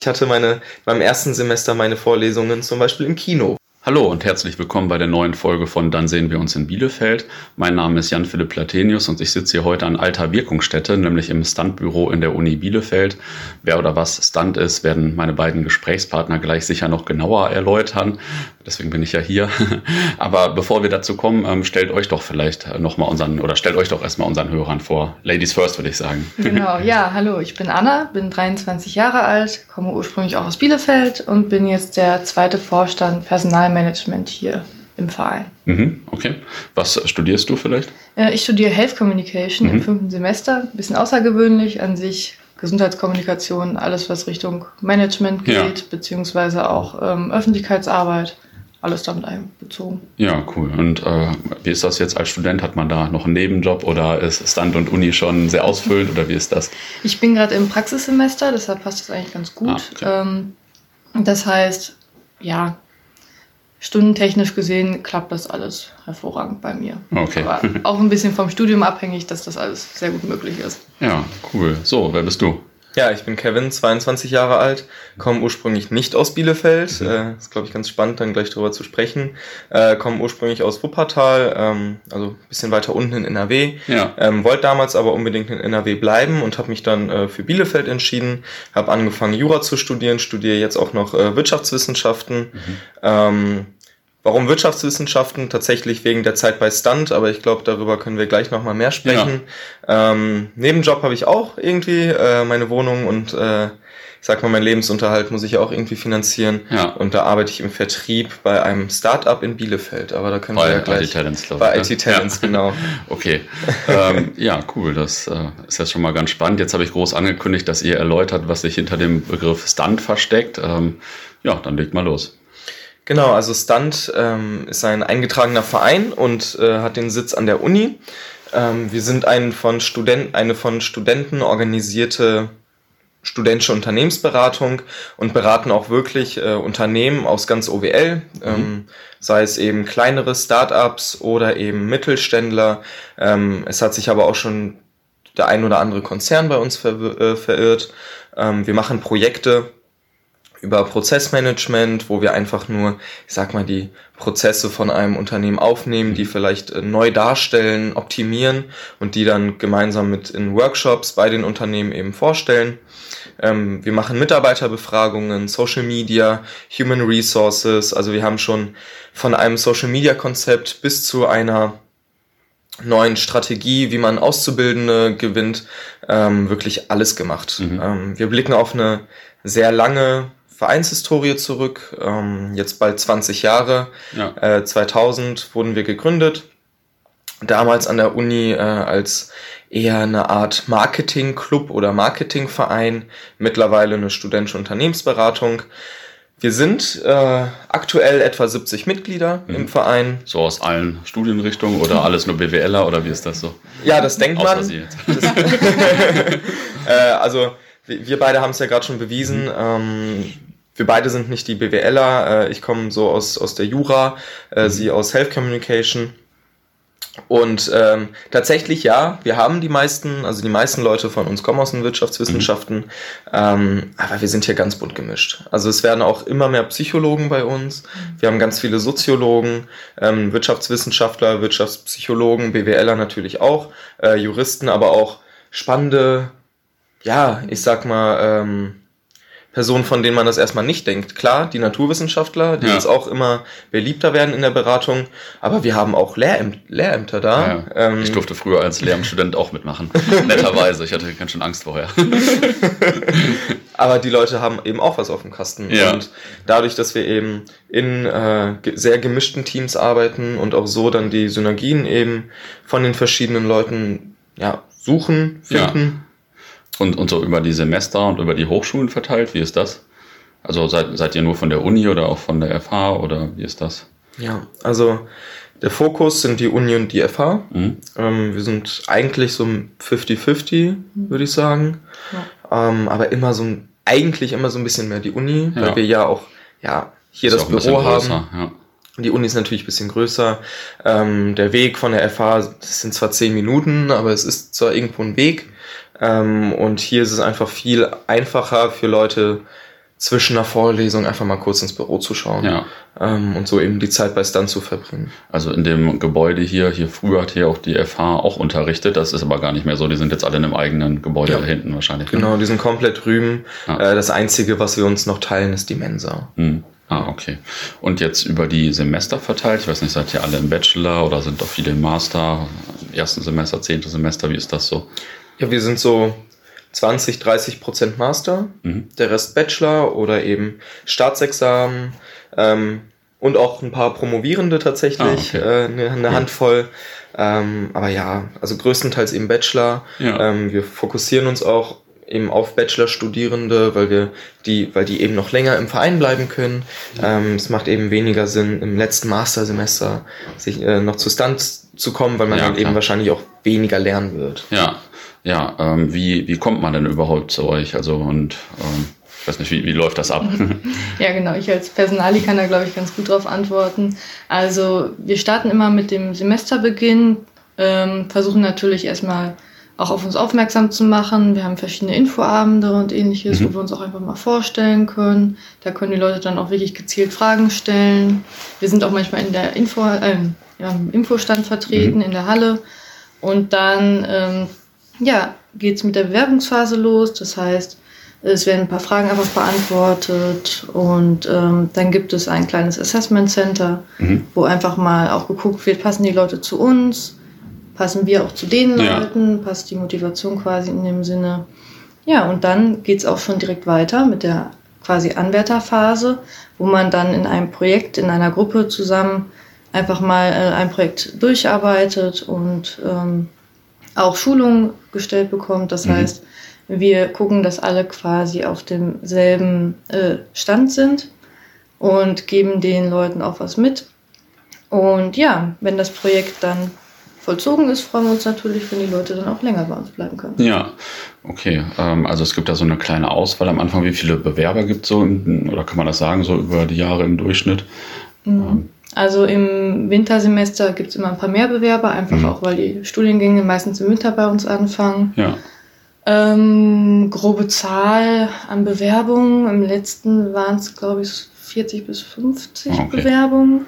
Ich hatte meine, beim ersten Semester meine Vorlesungen zum Beispiel im Kino. Hallo und herzlich willkommen bei der neuen Folge von Dann sehen wir uns in Bielefeld. Mein Name ist Jan-Philipp Platenius und ich sitze hier heute an alter Wirkungsstätte, nämlich im Standbüro in der Uni Bielefeld. Wer oder was Stand ist, werden meine beiden Gesprächspartner gleich sicher noch genauer erläutern. Deswegen bin ich ja hier. Aber bevor wir dazu kommen, ähm, stellt euch doch vielleicht nochmal unseren, oder stellt euch doch erstmal unseren Hörern vor. Ladies first, würde ich sagen. Genau, ja, hallo, ich bin Anna, bin 23 Jahre alt, komme ursprünglich auch aus Bielefeld und bin jetzt der zweite Vorstand Personalmanagement Management hier im Verein. Mhm, okay. Was studierst du vielleicht? Äh, ich studiere Health Communication mhm. im fünften Semester. Ein bisschen außergewöhnlich an sich. Gesundheitskommunikation, alles was Richtung Management geht, ja. beziehungsweise auch ähm, Öffentlichkeitsarbeit alles damit einbezogen. Ja, cool. Und äh, wie ist das jetzt als Student? Hat man da noch einen Nebenjob oder ist Stand und Uni schon sehr ausfüllend oder wie ist das? Ich bin gerade im Praxissemester, deshalb passt das eigentlich ganz gut. Ah, okay. ähm, das heißt, ja, stundentechnisch gesehen klappt das alles hervorragend bei mir. Okay. Aber auch ein bisschen vom Studium abhängig, dass das alles sehr gut möglich ist. Ja, cool. So, wer bist du? Ja, ich bin Kevin, 22 Jahre alt, komme ursprünglich nicht aus Bielefeld. Mhm. Äh, ist, glaube ich, ganz spannend, dann gleich darüber zu sprechen. Äh, komme ursprünglich aus Wuppertal, ähm, also bisschen weiter unten in NRW. Ja. Ähm, wollte damals aber unbedingt in NRW bleiben und habe mich dann äh, für Bielefeld entschieden. Habe angefangen, Jura zu studieren, studiere jetzt auch noch äh, Wirtschaftswissenschaften. Mhm. Ähm, Warum Wirtschaftswissenschaften? Tatsächlich wegen der Zeit bei Stunt, aber ich glaube, darüber können wir gleich nochmal mehr sprechen. Ja. Ähm, Nebenjob habe ich auch irgendwie, äh, meine Wohnung und äh, ich sag mal, mein Lebensunterhalt muss ich auch irgendwie finanzieren. Ja. Und da arbeite ich im Vertrieb bei einem Startup in Bielefeld. Aber da können bei wir ja gleich. IT Talents, glaube ich. Bei IT Talents, ja. genau. okay. ähm, ja, cool. Das äh, ist jetzt schon mal ganz spannend. Jetzt habe ich groß angekündigt, dass ihr erläutert, was sich hinter dem Begriff Stunt versteckt. Ähm, ja, dann legt mal los. Genau, also Stunt ähm, ist ein eingetragener Verein und äh, hat den Sitz an der Uni. Ähm, wir sind ein von Student, eine von Studenten organisierte studentische Unternehmensberatung und beraten auch wirklich äh, Unternehmen aus ganz OWL, mhm. ähm, sei es eben kleinere Startups oder eben Mittelständler. Ähm, es hat sich aber auch schon der ein oder andere Konzern bei uns ver äh, verirrt. Ähm, wir machen Projekte, über Prozessmanagement, wo wir einfach nur, ich sag mal, die Prozesse von einem Unternehmen aufnehmen, die vielleicht äh, neu darstellen, optimieren und die dann gemeinsam mit in Workshops bei den Unternehmen eben vorstellen. Ähm, wir machen Mitarbeiterbefragungen, Social Media, Human Resources. Also wir haben schon von einem Social Media Konzept bis zu einer neuen Strategie, wie man Auszubildende gewinnt, ähm, wirklich alles gemacht. Mhm. Ähm, wir blicken auf eine sehr lange Vereinshistorie zurück, ähm, jetzt bald 20 Jahre. Ja. Äh, 2000 wurden wir gegründet, damals an der Uni äh, als eher eine Art Marketingclub oder Marketingverein, mittlerweile eine studentische Unternehmensberatung. Wir sind äh, aktuell etwa 70 Mitglieder mhm. im Verein. So aus allen Studienrichtungen oder alles nur BWLer oder wie ist das so? Ja, das denkt man. Das, äh, also wir beide haben es ja gerade schon bewiesen. Mhm. Ähm, wir beide sind nicht die BWLer. Äh, ich komme so aus, aus der Jura, äh, mhm. sie aus Health Communication. Und ähm, tatsächlich ja, wir haben die meisten, also die meisten Leute von uns kommen aus den Wirtschaftswissenschaften, mhm. ähm, aber wir sind hier ganz bunt gemischt. Also es werden auch immer mehr Psychologen bei uns. Wir haben ganz viele Soziologen, ähm, Wirtschaftswissenschaftler, Wirtschaftspsychologen, BWLer natürlich auch, äh, Juristen, aber auch spannende, ja, ich sag mal, ähm, Personen, von denen man das erstmal nicht denkt. Klar, die Naturwissenschaftler, die ja. jetzt auch immer beliebter werden in der Beratung, aber wir haben auch Lehrämt Lehrämter da. Ja, ähm, ich durfte früher als Lehramtsstudent auch mitmachen. Netterweise, ich hatte ganz schön Angst vorher. aber die Leute haben eben auch was auf dem Kasten. Ja. Und dadurch, dass wir eben in äh, sehr gemischten Teams arbeiten und auch so dann die Synergien eben von den verschiedenen Leuten ja, suchen, finden. Und, und so über die Semester und über die Hochschulen verteilt, wie ist das? Also seid, seid ihr nur von der Uni oder auch von der FH oder wie ist das? Ja, also der Fokus sind die Uni und die FH. Mhm. Ähm, wir sind eigentlich so 50-50, würde ich sagen. Ja. Ähm, aber immer so eigentlich immer so ein bisschen mehr die Uni, ja. weil wir ja auch ja, hier ist das Büro haben. Ja. Die Uni ist natürlich ein bisschen größer. Ähm, der Weg von der FH, das sind zwar zehn Minuten, aber es ist zwar irgendwo ein Weg. Ähm, und hier ist es einfach viel einfacher für Leute, zwischen einer Vorlesung einfach mal kurz ins Büro zu schauen Ja. ähm, und so eben die Zeit bei Stunt zu verbringen. Also in dem Gebäude hier, hier früher hat hier auch die FH auch unterrichtet. Das ist aber gar nicht mehr so. Die sind jetzt alle in einem eigenen Gebäude Ja. da hinten wahrscheinlich. ne? Genau, die sind komplett drüben. Ja. Äh, das Einzige, was wir uns noch teilen, ist die Mensa. Hm. Ah, okay. Und jetzt über die Semester verteilt. Ich weiß nicht, seid ihr alle im Bachelor oder sind doch viele im Master? Ersten Semester, zehnte Semester, wie ist das so? Ja, wir sind so 20, 30 Prozent Master, Mhm. der Rest Bachelor oder eben Staatsexamen ähm, und auch ein paar Promovierende tatsächlich, Ah, okay. äh, eine, eine Cool. Handvoll. Ähm, aber ja, also größtenteils eben Bachelor. Ja. Ähm, wir fokussieren uns auch eben auf Bachelorstudierende, weil wir die, weil die eben noch länger im Verein bleiben können. Ähm, es macht eben weniger Sinn, im letzten Mastersemester sich äh, noch zu Stunts zu kommen, weil man Ja, dann klar. eben wahrscheinlich auch weniger lernen wird. Ja, ja. Ähm, wie, wie kommt man denn überhaupt zu euch? Also und ähm, ich weiß nicht, wie, wie läuft das ab? Ja, genau. Ich als Personali kann da, glaube ich, ganz gut drauf antworten. Also wir starten immer mit dem Semesterbeginn, ähm, versuchen natürlich erstmal auch auf uns aufmerksam zu machen. Wir haben verschiedene Infoabende und ähnliches, Mhm. wo wir uns auch einfach mal vorstellen können. Da können die Leute dann auch wirklich gezielt Fragen stellen. Wir sind auch manchmal in der Info, äh, ja, im Infostand vertreten, in der Halle. Und dann ähm, ja, geht's mit der Bewerbungsphase los. Das heißt, es werden ein paar Fragen einfach beantwortet und ähm, dann gibt es ein kleines Assessment Center, Mhm. wo einfach mal auch geguckt wird, passen die Leute zu uns, passen wir auch zu den Ja. Leuten, passt die Motivation quasi in dem Sinne. Ja, und dann geht's auch schon direkt weiter mit der quasi Anwärterphase, wo man dann in einem Projekt, in einer Gruppe zusammen einfach mal äh, ein Projekt durcharbeitet und ähm, auch Schulungen gestellt bekommt. Das Mhm. heißt, wir gucken, dass alle quasi auf demselben äh, Stand sind und geben den Leuten auch was mit. Und ja, wenn das Projekt dann vollzogen ist, freuen wir uns natürlich, wenn die Leute dann auch länger bei uns bleiben können. Ja, okay. Ähm, also es gibt da so eine kleine Auswahl am Anfang. Wie viele Bewerber gibt es so, oder kann man das sagen, so über die Jahre im Durchschnitt? Mhm. Also im Wintersemester gibt es immer ein paar mehr Bewerber, einfach Mhm. auch weil die Studiengänge meistens im Winter bei uns anfangen. Ja, Ähm, grobe Zahl an Bewerbungen. Im letzten waren es, glaube ich, 40 bis 50 Ah, okay. Bewerbungen.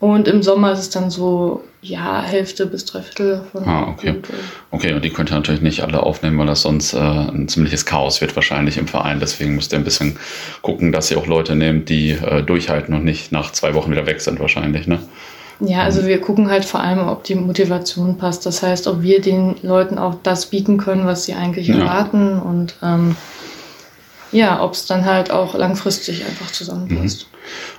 Und im Sommer ist es dann so, ja, Hälfte bis Dreiviertel davon. Ah, okay. Und, okay. Und die könnt ihr natürlich nicht alle aufnehmen, weil das sonst äh, ein ziemliches Chaos wird wahrscheinlich im Verein. Deswegen müsst ihr ein bisschen gucken, dass ihr auch Leute nehmt, die äh, durchhalten und nicht nach zwei Wochen wieder weg sind wahrscheinlich, ne? Ja, also wir gucken halt vor allem, ob die Motivation passt. Das heißt, ob wir den Leuten auch das bieten können, was sie eigentlich Ja. erwarten und ähm, ja, ob es dann halt auch langfristig einfach zusammenpasst.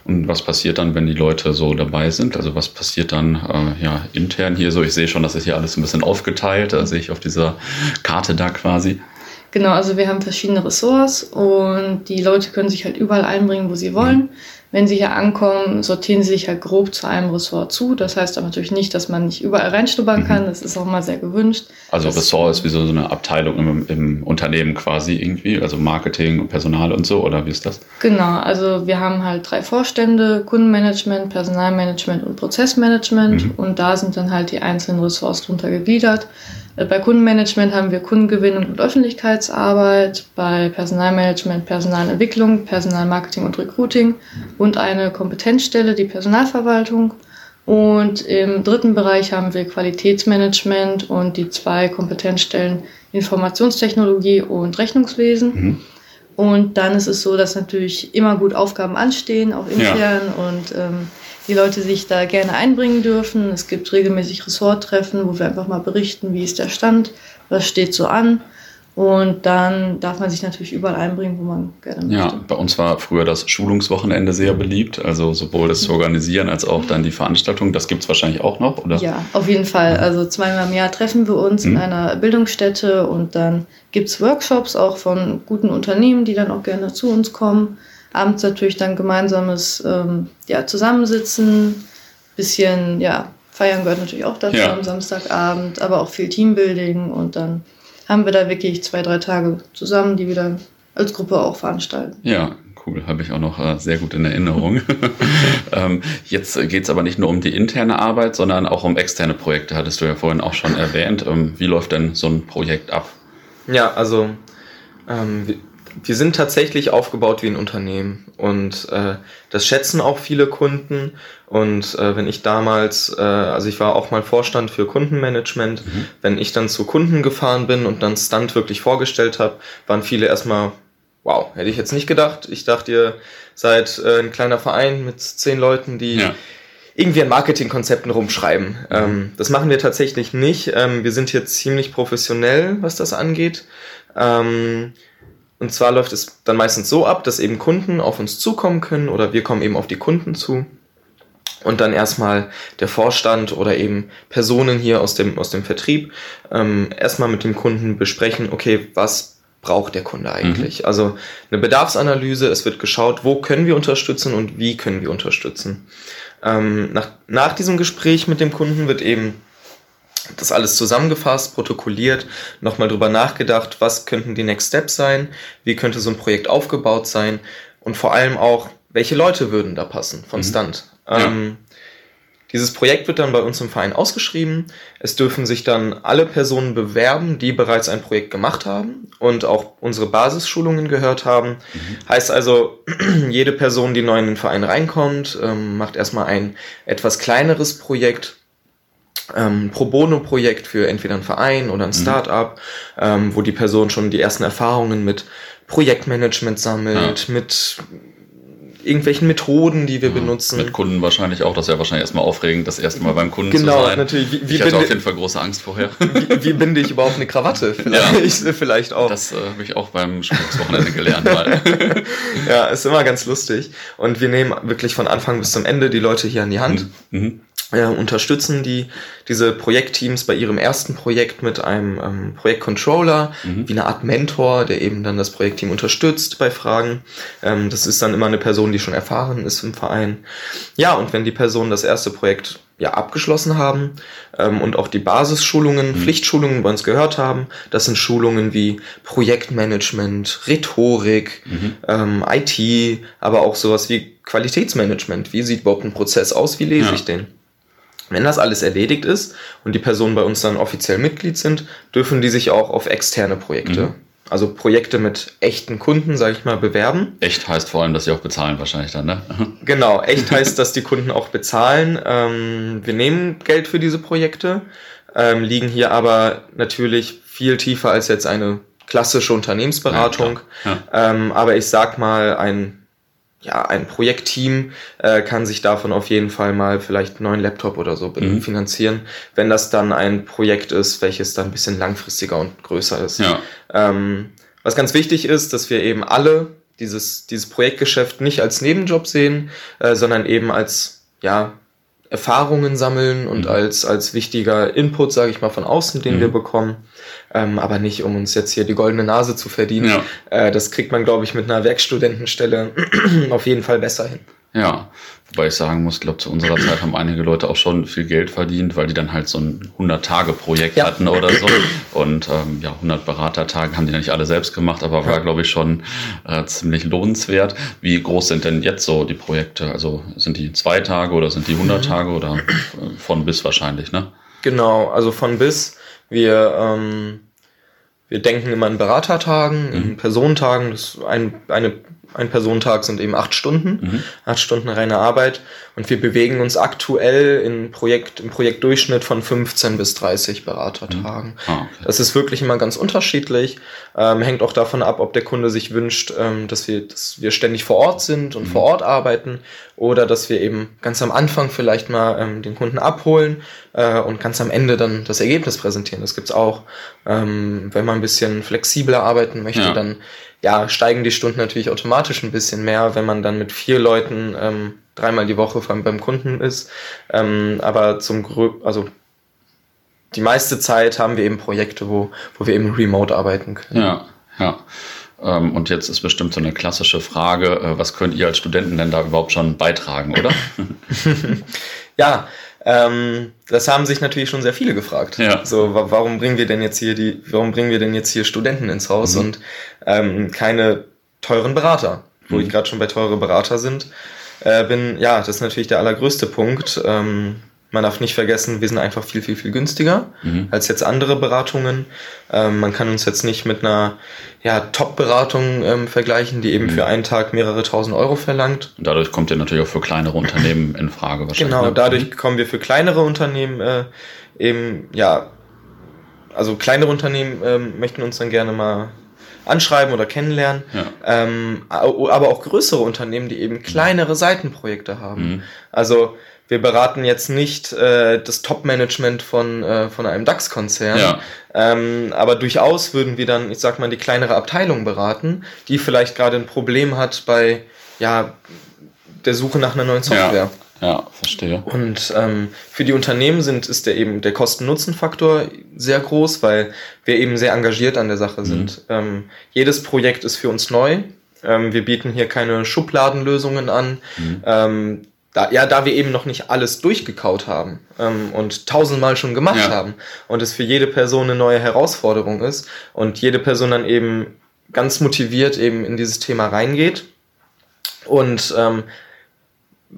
Und was passiert dann, wenn die Leute so dabei sind? Also was passiert dann äh, ja intern hier so? Ich sehe schon, das ist hier alles ein bisschen aufgeteilt. Da sehe ich auf dieser Karte da quasi. Genau, also wir haben verschiedene Ressorts und die Leute können sich halt überall einbringen, wo sie wollen. Wenn sie hier ankommen, sortieren sie sich halt grob zu einem Ressort zu. Das heißt aber natürlich nicht, dass man nicht überall reinschnuppern Mhm. kann. Das ist auch mal sehr gewünscht. Also Das- Ressort ist wie so eine Abteilung im, im Unternehmen quasi irgendwie, also Marketing und Personal und so, oder wie ist das? Genau, also wir haben halt drei Vorstände, Kundenmanagement, Personalmanagement und Prozessmanagement Mhm. und da sind dann halt die einzelnen Ressorts drunter gegliedert. Äh, Bei Kundenmanagement haben wir Kundengewinnung und Öffentlichkeitsarbeit, bei Personalmanagement Personalentwicklung, Personalmarketing und Recruiting und eine Kompetenzstelle, die Personalverwaltung. Und im dritten Bereich haben wir Qualitätsmanagement und die zwei Kompetenzstellen Informationstechnologie und Rechnungswesen. Mhm. Und dann ist es so, dass natürlich immer gut Aufgaben anstehen, auch intern und ähm, die Leute sich da gerne einbringen dürfen. Es gibt regelmäßig Ressorttreffen, wo wir einfach mal berichten, wie ist der Stand, was steht so an. Und dann darf man sich natürlich überall einbringen, wo man gerne Ja, möchte. bei uns war früher das Schulungswochenende sehr beliebt, also sowohl das zu organisieren als auch dann die Veranstaltung. Das gibt es wahrscheinlich auch noch, oder? Ja, auf jeden Fall. Also zweimal im Jahr treffen wir uns Mhm. in einer Bildungsstätte und dann gibt's Workshops auch von guten Unternehmen, die dann auch gerne zu uns kommen. Abends natürlich dann gemeinsames ähm, ja, Zusammensitzen, bisschen, ja, feiern gehört natürlich auch dazu Ja. am Samstagabend, aber auch viel Teambuilding und dann haben wir da wirklich zwei, drei Tage zusammen, die wir dann als Gruppe auch veranstalten. Ja, cool, habe ich auch noch äh, sehr gut in Erinnerung. ähm, jetzt geht es aber nicht nur um die interne Arbeit, sondern auch um externe Projekte, hattest du ja vorhin auch schon erwähnt. Ähm, wie läuft denn so ein Projekt ab? Ja, also ähm, wir- sind tatsächlich aufgebaut wie ein Unternehmen und äh, das schätzen auch viele Kunden. Und äh, wenn ich damals, äh, also ich war auch mal Vorstand für Kundenmanagement, mhm. wenn ich dann zu Kunden gefahren bin und dann Stunt wirklich vorgestellt habe, waren viele erstmal, wow, hätte ich jetzt nicht gedacht. Ich dachte, ihr seid äh, ein kleiner Verein mit zehn Leuten, die ja. irgendwie an Marketingkonzepten rumschreiben. Mhm. Ähm, das machen wir tatsächlich nicht. Ähm, wir sind hier ziemlich professionell, was das angeht. Ähm, und zwar läuft es dann meistens so ab, dass eben Kunden auf uns zukommen können oder wir kommen eben auf die Kunden zu und dann erstmal der Vorstand oder eben Personen hier aus dem, aus dem Vertrieb ähm, erstmal mit dem Kunden besprechen, okay, was braucht der Kunde eigentlich? Mhm. Also eine Bedarfsanalyse, es wird geschaut, wo können wir unterstützen und wie können wir unterstützen. Ähm, nach, nach diesem Gespräch mit dem Kunden wird eben das alles zusammengefasst, protokolliert, nochmal drüber nachgedacht, was könnten die Next Steps sein, wie könnte so ein Projekt aufgebaut sein und vor allem auch, welche Leute würden da passen von mhm. Stunt. Ja. Ähm, dieses Projekt wird dann bei uns im Verein ausgeschrieben. Es dürfen sich dann alle Personen bewerben, die bereits ein Projekt gemacht haben und auch unsere Basisschulungen gehört haben. Mhm. Heißt also, jede Person, die neu in den Verein reinkommt, ähm, macht erstmal ein etwas kleineres Projekt ähm, Pro Bono-Projekt für entweder einen Verein oder ein mhm. Start-up, mhm. ähm, wo die Person schon die ersten Erfahrungen mit Projektmanagement sammelt, ja. mit irgendwelchen Methoden, die wir ja, benutzen. Mit Kunden wahrscheinlich auch. Das ist ja wahrscheinlich erstmal aufregend, das erste Mal beim Kunden genau, zu sein. Genau, natürlich. Wie, wie ich hatte auf jeden Fall große Angst vorher. Wie, wie binde ich überhaupt eine Krawatte? Vielleicht, ja, vielleicht auch. Das äh, habe ich auch beim Schmuckswochenende gelernt. Mal. ja, ist immer ganz lustig. Und wir nehmen wirklich von Anfang bis zum Ende die Leute hier an die Hand. Mhm. mhm äh, unterstützen die diese Projektteams bei ihrem ersten Projekt mit einem ähm, Projektcontroller, mhm. wie eine Art Mentor, der eben dann das Projektteam unterstützt bei Fragen. Ähm, das ist dann immer eine Person, die schon erfahren ist im Verein. Ja, und wenn die Personen das erste Projekt ja abgeschlossen haben ähm, und auch die Basisschulungen, mhm. Pflichtschulungen bei uns gehört haben, das sind Schulungen wie Projektmanagement, Rhetorik, mhm. ähm, IT, aber auch sowas wie Qualitätsmanagement. Wie sieht überhaupt ein Prozess aus? Wie lese ja. ich den? Wenn das alles erledigt ist und die Personen bei uns dann offiziell Mitglied sind, dürfen die sich auch auf externe Projekte, mhm. also Projekte mit echten Kunden, sage ich mal, bewerben. Echt heißt vor allem, dass sie auch bezahlen wahrscheinlich dann, ne? genau, echt heißt, dass die Kunden auch bezahlen. Ähm, wir nehmen Geld für diese Projekte, ähm, liegen hier aber natürlich viel tiefer als jetzt eine klassische Unternehmensberatung. Ja, ja. Ähm, aber ich sag mal, ein ja, ein Projektteam äh, kann sich davon auf jeden Fall mal vielleicht einen neuen Laptop oder so mhm. finanzieren, wenn das dann ein Projekt ist, welches dann ein bisschen langfristiger und größer ist. Ja. Ähm, was ganz wichtig ist, dass wir eben alle dieses, dieses Projektgeschäft nicht als Nebenjob sehen, äh, sondern eben als ja, Erfahrungen sammeln und mhm. als, als wichtiger Input, sage ich mal, von außen, den mhm. wir bekommen ähm, aber nicht, um uns jetzt hier die goldene Nase zu verdienen. Ja. Äh, das kriegt man, glaube ich, mit einer Werkstudentenstelle auf jeden Fall besser hin. Ja, wobei ich sagen muss, ich glaube, zu unserer Zeit haben einige Leute auch schon viel Geld verdient, weil die dann halt so ein 100-Tage-Projekt ja. hatten oder so. Und ähm, ja, 100 Beratertage haben die nicht alle selbst gemacht, aber war, glaube ich, schon äh, ziemlich lohnenswert. Wie groß sind denn jetzt so die Projekte? Also sind die zwei Tage oder sind die 100 mhm. Tage oder äh, von bis wahrscheinlich, ne? Genau, also von bis. Wir, ähm, wir denken immer in Beratertagen, mhm. in Personentagen. Das ein, eine ein Personentag sind eben acht Stunden, mhm. acht Stunden reine Arbeit. Und wir bewegen uns aktuell in Projekt, im Projektdurchschnitt von 15 bis 30 Beratertagen. Mhm. Ah, okay. Das ist wirklich immer ganz unterschiedlich. Ähm, hängt auch davon ab, ob der Kunde sich wünscht, ähm, dass, wir, dass wir ständig vor Ort sind und mhm. vor Ort arbeiten oder dass wir eben ganz am Anfang vielleicht mal ähm, den Kunden abholen äh, und ganz am Ende dann das Ergebnis präsentieren. Das gibt's auch. Ähm, wenn man ein bisschen flexibler arbeiten möchte, ja. dann ja, steigen die Stunden natürlich automatisch ein bisschen mehr, wenn man dann mit vier Leuten ähm, dreimal die Woche beim, beim Kunden ist. Ähm, aber zum Grö also die meiste Zeit haben wir eben Projekte, wo, wo wir eben remote arbeiten können. Ja, ja. Ähm, und jetzt ist bestimmt so eine klassische Frage, äh, was könnt ihr als Studenten denn da überhaupt schon beitragen, oder? ja, ähm, das haben sich natürlich schon sehr viele gefragt. Ja. So, warum bringen wir denn jetzt hier die, warum bringen wir denn jetzt hier Studenten ins Haus mhm. und ähm, keine teuren Berater? Wo mhm. ich gerade schon bei teure Berater sind, äh, bin, ja, das ist natürlich der allergrößte Punkt. Ähm, man darf nicht vergessen, wir sind einfach viel, viel, viel günstiger mhm. als jetzt andere Beratungen. Ähm, man kann uns jetzt nicht mit einer ja, Top-Beratung ähm, vergleichen, die eben mhm. für einen Tag mehrere tausend Euro verlangt. Und dadurch kommt ihr natürlich auch für kleinere Unternehmen in Frage wahrscheinlich. Genau, ne? dadurch mhm. kommen wir für kleinere Unternehmen äh, eben, ja, also kleinere Unternehmen ähm, möchten uns dann gerne mal anschreiben oder kennenlernen. Ja. Ähm, aber auch größere Unternehmen, die eben kleinere Seitenprojekte haben. Mhm. Also wir beraten jetzt nicht äh, das Top-Management von, äh, von einem DAX-Konzern, ja. ähm, aber durchaus würden wir dann, ich sag mal, die kleinere Abteilung beraten, die vielleicht gerade ein Problem hat bei ja, der Suche nach einer neuen Software. Ja, ja verstehe. Und ähm, für die Unternehmen sind, ist der eben der Kosten-Nutzen-Faktor sehr groß, weil wir eben sehr engagiert an der Sache sind. Mhm. Ähm, jedes Projekt ist für uns neu. Ähm, wir bieten hier keine Schubladenlösungen an. Mhm. Ähm, da, ja, da wir eben noch nicht alles durchgekaut haben ähm, und tausendmal schon gemacht ja. haben und es für jede Person eine neue Herausforderung ist und jede Person dann eben ganz motiviert eben in dieses Thema reingeht. Und ähm,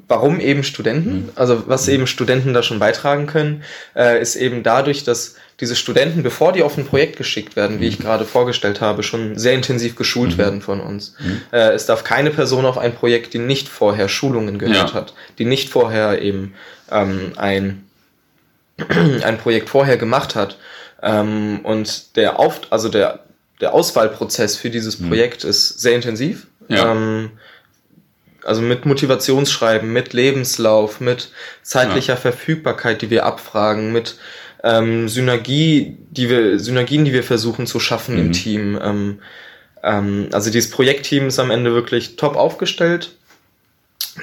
warum eben Studenten? Mhm. Also was eben Studenten da schon beitragen können, äh, ist eben dadurch, dass diese Studenten, bevor die auf ein Projekt geschickt werden, wie ich mhm. gerade vorgestellt habe, schon sehr intensiv geschult mhm. werden von uns. Mhm. Äh, es darf keine Person auf ein Projekt, die nicht vorher Schulungen gehört ja. hat, die nicht vorher eben ähm, ein, ein Projekt vorher gemacht hat. Ähm, und der auf, also der, der Auswahlprozess für dieses mhm. Projekt ist sehr intensiv. Ja. Ähm, also mit Motivationsschreiben, mit Lebenslauf, mit zeitlicher ja. Verfügbarkeit, die wir abfragen, mit ähm, Synergie, die wir, Synergien, die wir versuchen zu schaffen mhm. im Team. Ähm, ähm, also dieses Projektteam ist am Ende wirklich top aufgestellt.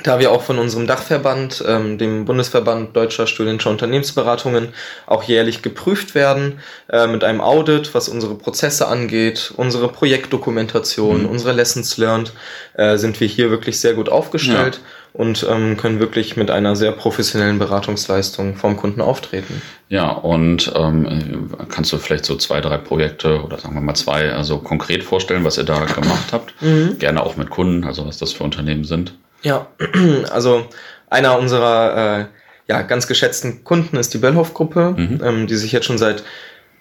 Da wir auch von unserem Dachverband, ähm, dem Bundesverband Deutscher Studentischer Unternehmensberatungen, auch jährlich geprüft werden äh, mit einem Audit, was unsere Prozesse angeht, unsere Projektdokumentation, mhm. unsere Lessons learned, äh, sind wir hier wirklich sehr gut aufgestellt. Ja und ähm, können wirklich mit einer sehr professionellen Beratungsleistung vom Kunden auftreten. Ja, und ähm, kannst du vielleicht so zwei, drei Projekte oder sagen wir mal zwei, also konkret vorstellen, was ihr da gemacht habt? Mhm. Gerne auch mit Kunden, also was das für Unternehmen sind. Ja, also einer unserer äh, ja, ganz geschätzten Kunden ist die Bellhoff-Gruppe, mhm. ähm, die sich jetzt schon seit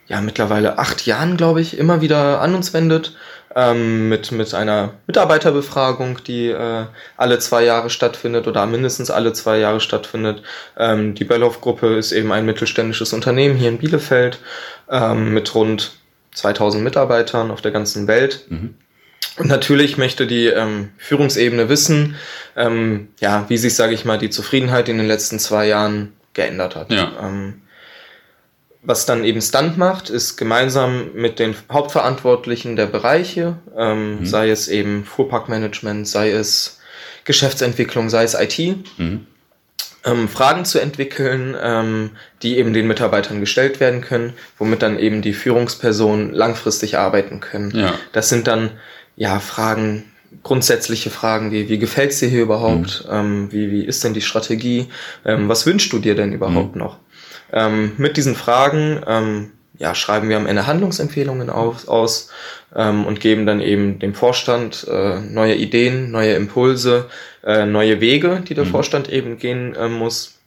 ja mittlerweile acht Jahren, glaube ich, immer wieder an uns wendet ähm, mit, mit einer Mitarbeiterbefragung, die äh, alle zwei Jahre stattfindet oder mindestens alle zwei Jahre stattfindet. Ähm, die Bellhoff-Gruppe ist eben ein mittelständisches Unternehmen hier in Bielefeld ähm, mit rund 2000 Mitarbeitern auf der ganzen Welt. Mhm. Und natürlich möchte die ähm, Führungsebene wissen, ähm, ja, wie sich, sage ich mal, die Zufriedenheit in den letzten zwei Jahren geändert hat. Ja. Ähm, was dann eben Stunt macht, ist gemeinsam mit den Hauptverantwortlichen der Bereiche, ähm, mhm. sei es eben Fuhrparkmanagement, sei es Geschäftsentwicklung, sei es IT, mhm. ähm, Fragen zu entwickeln, ähm, die eben den Mitarbeitern gestellt werden können, womit dann eben die Führungspersonen langfristig arbeiten können. Ja. Das sind dann ja Fragen, grundsätzliche Fragen wie, wie gefällt es dir hier überhaupt? Mhm. Ähm, wie, wie ist denn die Strategie? Ähm, was wünschst du dir denn überhaupt mhm. noch? Ähm, mit diesen Fragen ähm, ja, schreiben wir am Ende Handlungsempfehlungen auf, aus ähm, und geben dann eben dem Vorstand äh, neue Ideen, neue Impulse, äh, neue Wege, die der mhm. Vorstand eben gehen äh, muss,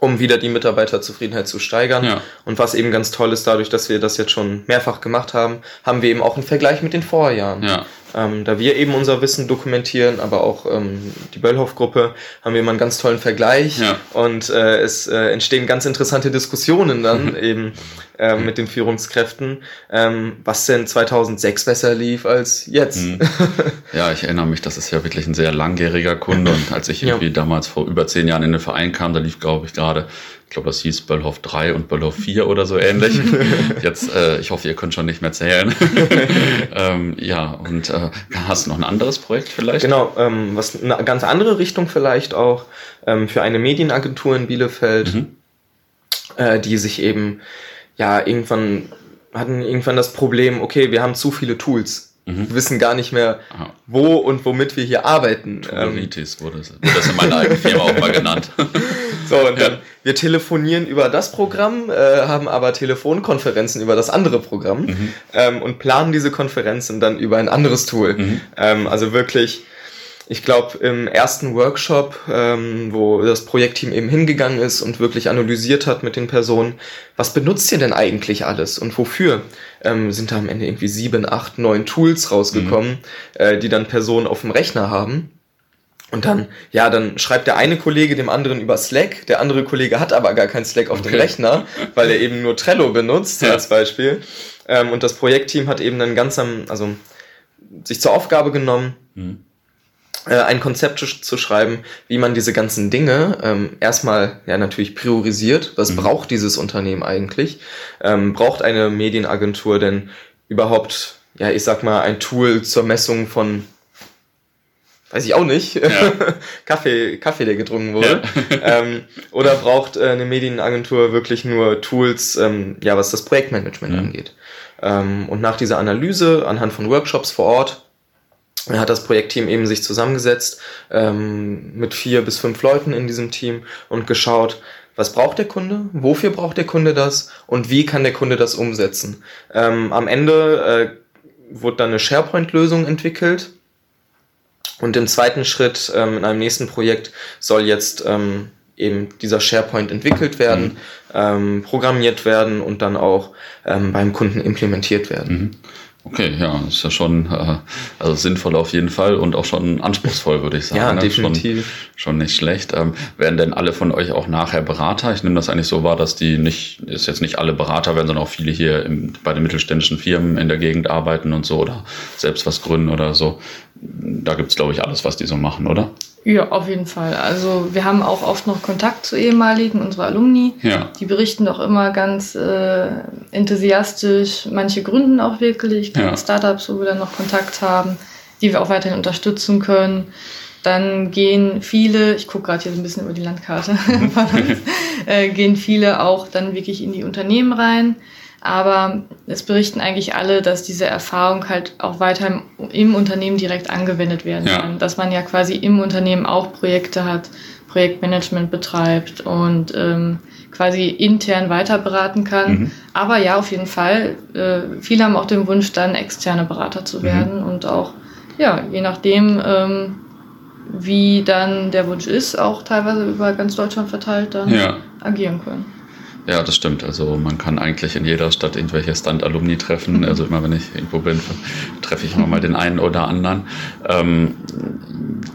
um wieder die Mitarbeiterzufriedenheit zu steigern. Ja. Und was eben ganz toll ist, dadurch, dass wir das jetzt schon mehrfach gemacht haben, haben wir eben auch einen Vergleich mit den Vorjahren. Ja. Ähm, da wir eben unser Wissen dokumentieren, aber auch ähm, die Böllhoff-Gruppe, haben wir immer einen ganz tollen Vergleich ja. und äh, es äh, entstehen ganz interessante Diskussionen dann eben äh, mit den Führungskräften, ähm, was denn 2006 besser lief als jetzt. Mhm. Ja, ich erinnere mich, das ist ja wirklich ein sehr langjähriger Kunde und als ich irgendwie ja. damals vor über zehn Jahren in den Verein kam, da lief, glaube ich, gerade glaube, das hieß Böllhoff 3 und Böllhoff 4 oder so ähnlich. Jetzt, äh, ich hoffe, ihr könnt schon nicht mehr zählen. ähm, ja, und äh, hast du noch ein anderes Projekt vielleicht? Genau, ähm, was eine ganz andere Richtung vielleicht auch ähm, für eine Medienagentur in Bielefeld, mhm. äh, die sich eben ja irgendwann hatten irgendwann das Problem, okay, wir haben zu viele Tools. Mhm. Wir wissen gar nicht mehr, Aha. wo und womit wir hier arbeiten. Tooleritis wurde, wurde das in meiner alten Firma auch mal genannt. So, und dann, wir telefonieren über das Programm, äh, haben aber Telefonkonferenzen über das andere Programm mhm. ähm, und planen diese Konferenzen dann über ein anderes Tool. Mhm. Ähm, also wirklich ich glaube, im ersten Workshop, ähm, wo das Projektteam eben hingegangen ist und wirklich analysiert hat mit den Personen, was benutzt ihr denn eigentlich alles und wofür? Ähm, sind da am Ende irgendwie sieben, acht, neun Tools rausgekommen, mhm. äh, die dann Personen auf dem Rechner haben. Und dann, ja, dann schreibt der eine Kollege dem anderen über Slack, der andere Kollege hat aber gar kein Slack auf okay. dem Rechner, weil er eben nur Trello benutzt ja. als Beispiel. Ähm, und das Projektteam hat eben dann ganz am, also sich zur Aufgabe genommen, mhm äh, ein Konzept zu schreiben, wie man diese ganzen Dinge ähm, erstmal ja natürlich priorisiert. Was mhm. braucht dieses Unternehmen eigentlich? Ähm, braucht eine Medienagentur denn überhaupt, ja, ich sag mal, ein Tool zur Messung von weiß ich auch nicht, ja. Kaffee, Kaffee, der getrunken wurde. Ja. ähm, oder braucht äh, eine Medienagentur wirklich nur Tools, ähm, ja, was das Projektmanagement ja. angeht. Ähm, und nach dieser Analyse anhand von Workshops vor Ort hat das Projektteam eben sich zusammengesetzt ähm, mit vier bis fünf Leuten in diesem Team und geschaut, was braucht der Kunde, wofür braucht der Kunde das und wie kann der Kunde das umsetzen. Ähm, am Ende äh, wurde dann eine SharePoint-Lösung entwickelt und im zweiten Schritt ähm, in einem nächsten Projekt soll jetzt ähm, eben dieser SharePoint entwickelt werden, mhm. ähm, programmiert werden und dann auch ähm, beim Kunden implementiert werden. Mhm. Okay, ja, ist ja schon äh, also sinnvoll auf jeden Fall und auch schon anspruchsvoll, würde ich sagen. Ja, ne? definitiv. Schon, schon nicht schlecht. Ähm, werden denn alle von euch auch nachher Berater? Ich nehme das eigentlich so wahr, dass die nicht, ist jetzt nicht alle Berater werden, sondern auch viele hier im, bei den mittelständischen Firmen in der Gegend arbeiten und so oder selbst was gründen oder so. Da gibt's glaube ich, alles, was die so machen, oder? Ja, auf jeden Fall. Also wir haben auch oft noch Kontakt zu ehemaligen, unserer Alumni. Ja. Die berichten doch immer ganz äh, enthusiastisch. Manche gründen auch wirklich ja. Startups, wo wir dann noch Kontakt haben, die wir auch weiterhin unterstützen können. Dann gehen viele, ich gucke gerade hier so ein bisschen über die Landkarte, äh, gehen viele auch dann wirklich in die Unternehmen rein aber es berichten eigentlich alle, dass diese Erfahrung halt auch weiter im, im Unternehmen direkt angewendet werden ja. kann. Dass man ja quasi im Unternehmen auch Projekte hat, Projektmanagement betreibt und ähm, quasi intern weiter beraten kann. Mhm. Aber ja, auf jeden Fall. Äh, viele haben auch den Wunsch, dann externe Berater zu mhm. werden und auch, ja, je nachdem, ähm, wie dann der Wunsch ist, auch teilweise über ganz Deutschland verteilt dann ja. agieren können. Ja, das stimmt. Also man kann eigentlich in jeder Stadt irgendwelche Stand-Alumni treffen. Also immer wenn ich irgendwo bin, treffe ich immer mal den einen oder anderen. Ähm,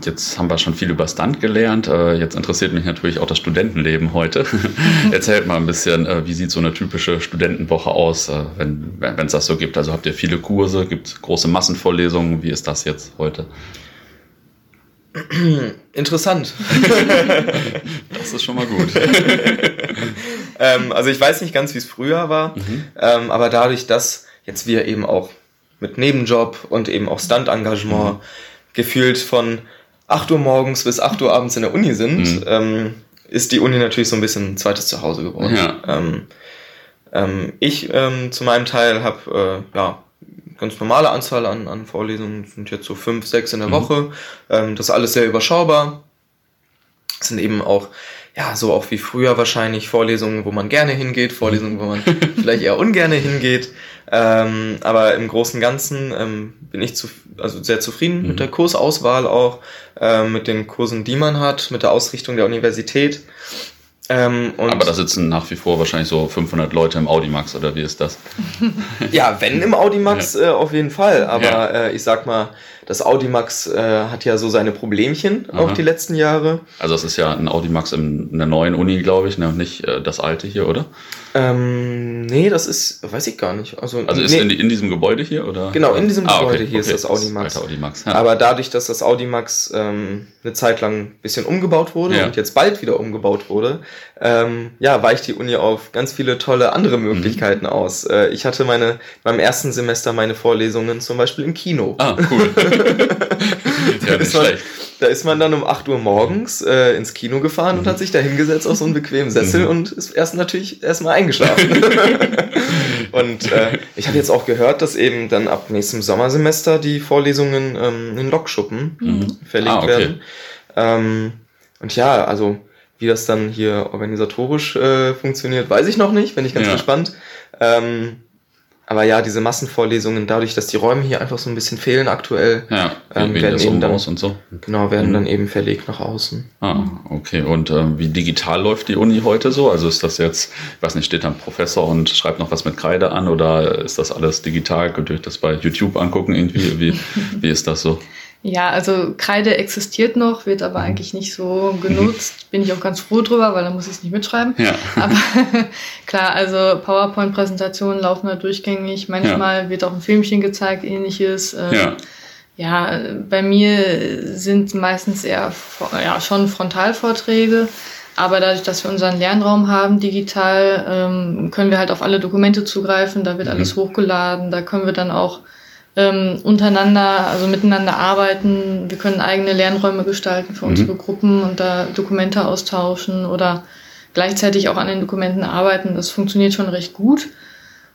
jetzt haben wir schon viel über Stand gelernt. Äh, jetzt interessiert mich natürlich auch das Studentenleben heute. Erzählt mal ein bisschen, äh, wie sieht so eine typische Studentenwoche aus, äh, wenn es das so gibt. Also habt ihr viele Kurse, gibt es große Massenvorlesungen? Wie ist das jetzt heute? Interessant. das ist schon mal gut. ähm, also ich weiß nicht ganz, wie es früher war, mhm. ähm, aber dadurch, dass jetzt wir eben auch mit Nebenjob und eben auch Stunt-Engagement mhm. gefühlt von 8 Uhr morgens bis 8 Uhr abends in der Uni sind, mhm. ähm, ist die Uni natürlich so ein bisschen ein zweites Zuhause geworden. Ja. Ähm, ähm, ich ähm, zu meinem Teil habe äh, ja, ganz normale Anzahl an, an Vorlesungen, sind jetzt so fünf, sechs in der mhm. Woche. Ähm, das ist alles sehr überschaubar. Das sind eben auch, ja, so auch wie früher wahrscheinlich Vorlesungen, wo man gerne hingeht, Vorlesungen, wo man vielleicht eher ungerne hingeht. Ähm, aber im Großen und Ganzen ähm, bin ich zu, also sehr zufrieden mhm. mit der Kursauswahl auch, äh, mit den Kursen, die man hat, mit der Ausrichtung der Universität. Ähm, Aber da sitzen nach wie vor wahrscheinlich so 500 Leute im Audimax oder wie ist das? ja, wenn im Audimax ja. äh, auf jeden Fall. Aber ja. äh, ich sag mal, das Audimax äh, hat ja so seine Problemchen Aha. auch die letzten Jahre. Also es ist ja ein Audimax in, in der neuen Uni, glaube ich, ne? nicht äh, das alte hier, oder? Ähm, nee, das ist, weiß ich gar nicht. Also, also ist nee. in, in, diesem Gebäude hier, oder? Genau, in diesem ah, Gebäude okay, hier okay. ist das Audimax. Das Audimax ja. Aber dadurch, dass das Audimax ähm, eine Zeit lang ein bisschen umgebaut wurde ja. und jetzt bald wieder umgebaut wurde, ähm, ja, weicht die Uni auf ganz viele tolle andere mhm. Möglichkeiten mhm. aus. Äh, ich hatte meine, beim ersten Semester meine Vorlesungen zum Beispiel im Kino. Ah, cool. ja, nicht schlecht. Da ist man dann um 8 Uhr morgens äh, ins Kino gefahren mhm. und hat sich da hingesetzt auf so einen bequemen Sessel mhm. und ist erst natürlich erstmal eingeschlafen. und äh, ich habe jetzt auch gehört, dass eben dann ab nächstem Sommersemester die Vorlesungen ähm, in Lokschuppen mhm. verlegt ah, okay. werden. Ähm, und ja, also wie das dann hier organisatorisch äh, funktioniert, weiß ich noch nicht, bin ich ganz ja. gespannt. Ähm, aber ja, diese Massenvorlesungen, dadurch, dass die Räume hier einfach so ein bisschen fehlen aktuell, ja, ähm, werden eben dann, und so. Genau, werden mhm. dann eben verlegt nach außen. Ah, okay. Und ähm, wie digital läuft die Uni heute so? Also ist das jetzt, ich weiß nicht, steht da ein Professor und schreibt noch was mit Kreide an oder ist das alles digital? Könnt ihr euch das bei YouTube angucken irgendwie? Wie, wie ist das so? Ja, also Kreide existiert noch, wird aber mhm. eigentlich nicht so genutzt. Bin ich auch ganz froh drüber, weil dann muss ich es nicht mitschreiben. Ja. Aber klar, also PowerPoint-Präsentationen laufen da durchgängig. Manchmal ja. wird auch ein Filmchen gezeigt, ähnliches. Ähm, ja. ja, bei mir sind meistens eher ja, schon Frontalvorträge. Aber dadurch, dass wir unseren Lernraum haben digital, ähm, können wir halt auf alle Dokumente zugreifen. Da wird mhm. alles hochgeladen. Da können wir dann auch ähm, untereinander, also miteinander arbeiten. Wir können eigene Lernräume gestalten für unsere mhm. Gruppen und da Dokumente austauschen oder gleichzeitig auch an den Dokumenten arbeiten. Das funktioniert schon recht gut.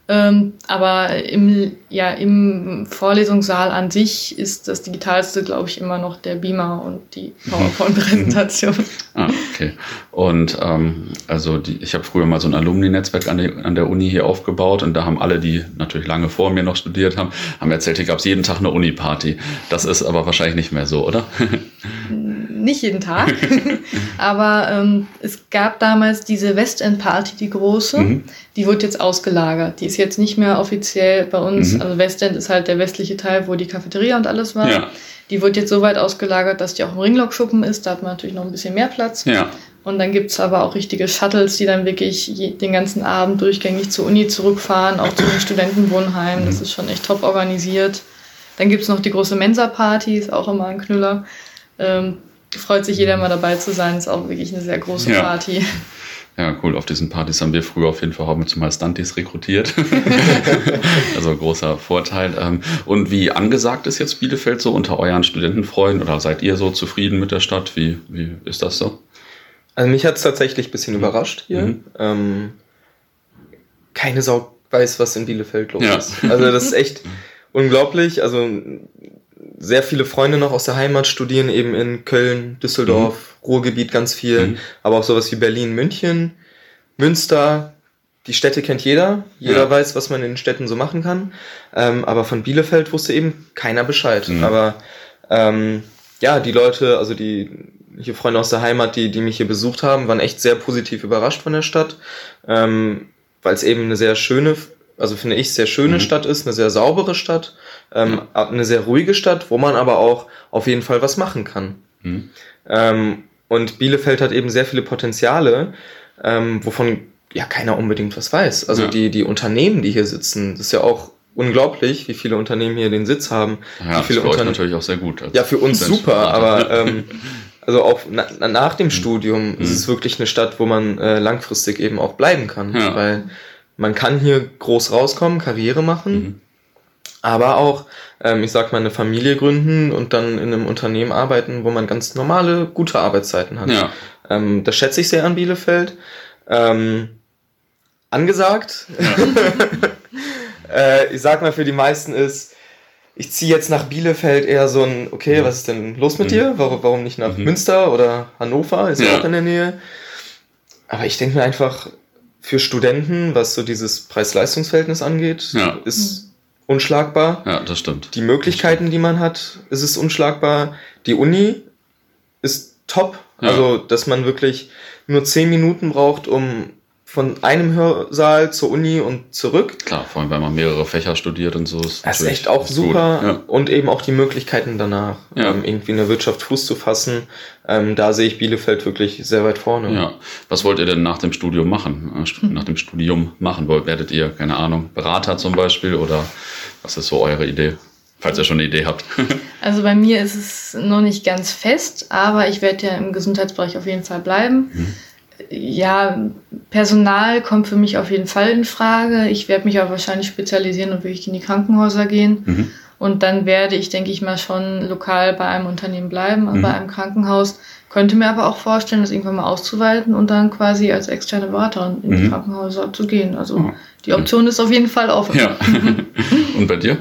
Ähm, aber im, ja, im Vorlesungssaal an sich ist das Digitalste, glaube ich, immer noch der Beamer und die PowerPoint-Präsentation. ah, okay. Und ähm, also die, ich habe früher mal so ein Alumni-Netzwerk an, an der Uni hier aufgebaut und da haben alle, die natürlich lange vor mir noch studiert haben, haben erzählt, hier gab es jeden Tag eine Uni-Party. Das ist aber wahrscheinlich nicht mehr so, oder? nicht jeden Tag, aber ähm, es gab damals diese Westend-Party, die große, mhm. die wird jetzt ausgelagert. Die ist jetzt nicht mehr offiziell bei uns. Mhm. Also Westend ist halt der westliche Teil, wo die Cafeteria und alles war. Ja. Die wird jetzt so weit ausgelagert, dass die auch im Ringlockschuppen ist. Da hat man natürlich noch ein bisschen mehr Platz. Ja. Und dann gibt's aber auch richtige Shuttles, die dann wirklich den ganzen Abend durchgängig zur Uni zurückfahren, auch zu den Studentenwohnheimen. Das mhm. ist schon echt top organisiert. Dann gibt's noch die große Mensa-Party, ist auch immer ein Knüller. Ähm, freut sich jeder mal dabei zu sein. Ist auch wirklich eine sehr große ja. Party. Ja, cool. Auf diesen Partys haben wir früher auf jeden Fall auch mit zumal Stunties rekrutiert. also großer Vorteil. Ähm, und wie angesagt ist jetzt Bielefeld so unter euren Studentenfreunden oder seid ihr so zufrieden mit der Stadt? Wie, wie ist das so? Also mich hat es tatsächlich ein bisschen mhm. überrascht hier. Mhm. Ähm, keine Sau weiß, was in Bielefeld los ja. ist. Also das ist echt unglaublich. Also sehr viele Freunde noch aus der Heimat studieren eben in Köln, Düsseldorf, mhm. Ruhrgebiet ganz viel, mhm. aber auch sowas wie Berlin, München, Münster. Die Städte kennt jeder, jeder ja. weiß, was man in den Städten so machen kann. Ähm, aber von Bielefeld wusste eben keiner Bescheid. Mhm. Aber ähm, ja, die Leute, also die hier Freunde aus der Heimat, die, die mich hier besucht haben, waren echt sehr positiv überrascht von der Stadt, ähm, weil es eben eine sehr schöne also finde ich, sehr schöne mhm. Stadt ist, eine sehr saubere Stadt, ähm, eine sehr ruhige Stadt, wo man aber auch auf jeden Fall was machen kann. Mhm. Ähm, und Bielefeld hat eben sehr viele Potenziale, ähm, wovon ja keiner unbedingt was weiß. Also ja. die, die Unternehmen, die hier sitzen, das ist ja auch unglaublich, wie viele Unternehmen hier den Sitz haben. Ja, wie viele für Unternehmen natürlich auch sehr gut. Ja, für uns super, aber ähm, also auch na, nach dem mhm. Studium mhm. ist es wirklich eine Stadt, wo man äh, langfristig eben auch bleiben kann, ja. weil man kann hier groß rauskommen, Karriere machen, mhm. Aber auch, ähm, ich sag mal, eine Familie gründen und dann in einem Unternehmen arbeiten, wo man ganz normale, gute Arbeitszeiten hat. Ja. Ähm, das schätze ich sehr an Bielefeld. Ähm, angesagt. Ja. äh, ich sag mal, für die meisten ist, ich ziehe jetzt nach Bielefeld eher so ein, okay, mhm. was ist denn los mit mhm. dir? Warum, warum nicht nach mhm. Münster oder Hannover? Ist ja auch in der Nähe. Aber ich denke mir einfach, für Studenten, was so dieses Preis-Leistungs-Verhältnis angeht, ja. ist unschlagbar. Ja, das stimmt. Die Möglichkeiten, die man hat, ist es unschlagbar. Die Uni ist top. Ja. Also, dass man wirklich nur zehn Minuten braucht, um von einem Hörsaal zur Uni und zurück. Klar, vor allem, wenn man mehrere Fächer studiert und so. Ist das ist echt auch super. Ja. Und eben auch die Möglichkeiten danach, ja. ähm, irgendwie in der Wirtschaft Fuß zu fassen. Ähm, da sehe ich Bielefeld wirklich sehr weit vorne. Ja. Was wollt ihr denn nach dem Studium machen? Äh, nach dem Studium machen? Werdet ihr, keine Ahnung, Berater zum Beispiel oder was ist so eure Idee? Falls ihr schon eine Idee habt. also bei mir ist es noch nicht ganz fest, aber ich werde ja im Gesundheitsbereich auf jeden Fall bleiben. Mhm ja, Personal kommt für mich auf jeden Fall in Frage. Ich werde mich aber wahrscheinlich spezialisieren und wirklich in die Krankenhäuser gehen. Mhm. Und dann werde ich, denke ich mal, schon lokal bei einem Unternehmen bleiben, mhm. bei einem Krankenhaus. Könnte mir aber auch vorstellen, das irgendwann mal auszuweiten und dann quasi als externe Beraterin in mhm. die Krankenhäuser zu gehen. Also oh. die Option ist auf jeden Fall offen. Ja. und bei dir?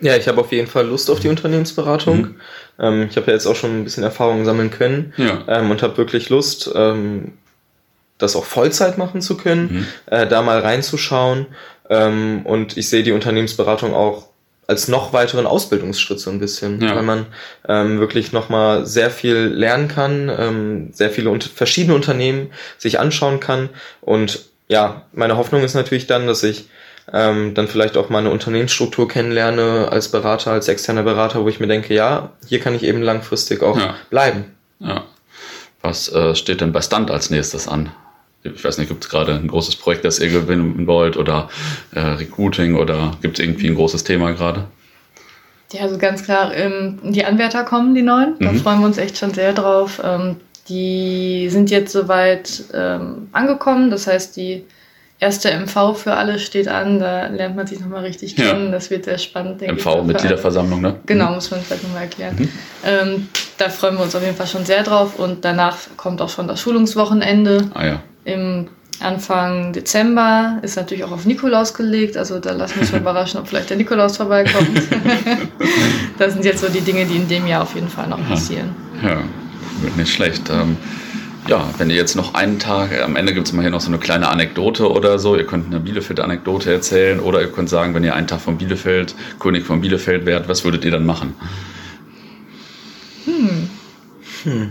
Ja, ich habe auf jeden Fall Lust auf die Unternehmensberatung. Mhm. Ähm, ich habe ja jetzt auch schon ein bisschen Erfahrung sammeln können ja. ähm, und habe wirklich Lust. Ähm, das auch Vollzeit machen zu können, mhm. äh, da mal reinzuschauen. Ähm, und ich sehe die Unternehmensberatung auch als noch weiteren Ausbildungsschritt so ein bisschen, ja. weil man ähm, wirklich nochmal sehr viel lernen kann, ähm, sehr viele und verschiedene Unternehmen sich anschauen kann. Und ja, meine Hoffnung ist natürlich dann, dass ich ähm, dann vielleicht auch mal eine Unternehmensstruktur kennenlerne als Berater, als externer Berater, wo ich mir denke, ja, hier kann ich eben langfristig auch ja. bleiben. Ja. Was äh, steht denn bei Stunt als nächstes an? ich weiß nicht, gibt es gerade ein großes Projekt, das ihr gewinnen wollt oder äh, Recruiting oder gibt es irgendwie ein großes Thema gerade? Ja, also ganz klar, ähm, die Anwärter kommen, die neuen. Da mhm. freuen wir uns echt schon sehr drauf. Ähm, die sind jetzt soweit ähm, angekommen. Das heißt, die erste MV für alle steht an. Da lernt man sich nochmal richtig kennen. Ja. Das wird sehr spannend. MV, Mitgliederversammlung, ne? Genau, muss man vielleicht nochmal erklären. Mhm. Ähm, da freuen wir uns auf jeden Fall schon sehr drauf. Und danach kommt auch schon das Schulungswochenende. Ah ja im Anfang Dezember ist natürlich auch auf Nikolaus gelegt, also da lassen wir uns überraschen, ob vielleicht der Nikolaus vorbeikommt. das sind jetzt so die Dinge, die in dem Jahr auf jeden Fall noch passieren. Ja, wird nicht schlecht. Ähm, ja, wenn ihr jetzt noch einen Tag, am Ende gibt es mal hier noch so eine kleine Anekdote oder so, ihr könnt eine Bielefeld-Anekdote erzählen oder ihr könnt sagen, wenn ihr einen Tag von Bielefeld, König von Bielefeld wärt, was würdet ihr dann machen? Hm. Hm.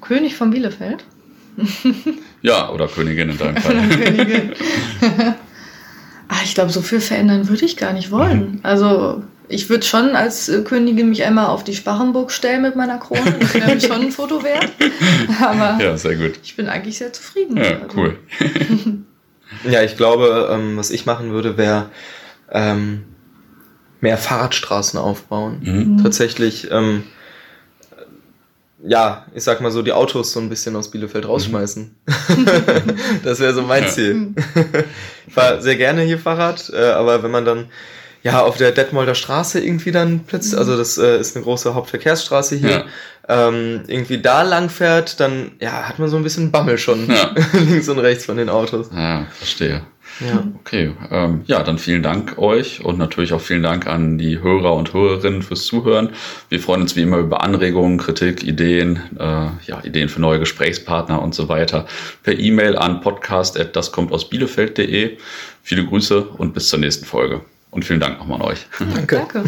König von Bielefeld? ja, oder Königin in deinem Fall. Königin. Ach, ich glaube, so viel verändern würde ich gar nicht wollen. Mhm. Also ich würde schon als äh, Königin mich einmal auf die Sparrenburg stellen mit meiner Krone. Das wäre schon ein Foto wert. Aber ja, sehr gut. ich bin eigentlich sehr zufrieden. Ja, also. cool. ja, ich glaube, ähm, was ich machen würde, wäre ähm, mehr Fahrradstraßen aufbauen. Mhm. Tatsächlich. Ähm, ja, ich sag mal so, die Autos so ein bisschen aus Bielefeld mhm. rausschmeißen. das wäre so mein Ziel. ich fahre sehr gerne hier Fahrrad, äh, aber wenn man dann ja auf der Detmolder Straße irgendwie dann plötzlich, mhm. also das äh, ist eine große Hauptverkehrsstraße hier, ja. ähm, irgendwie da lang fährt, dann ja, hat man so ein bisschen Bammel schon ja. links und rechts von den Autos. Ja, verstehe. Ja. Okay, ähm, ja, dann vielen Dank euch und natürlich auch vielen Dank an die Hörer und Hörerinnen fürs Zuhören. Wir freuen uns wie immer über Anregungen, Kritik, Ideen, äh, ja, Ideen für neue Gesprächspartner und so weiter per E-Mail an podcast@daskommt aus Bielefeld.de. Viele Grüße und bis zur nächsten Folge. Und vielen Dank nochmal an euch. Danke. Danke.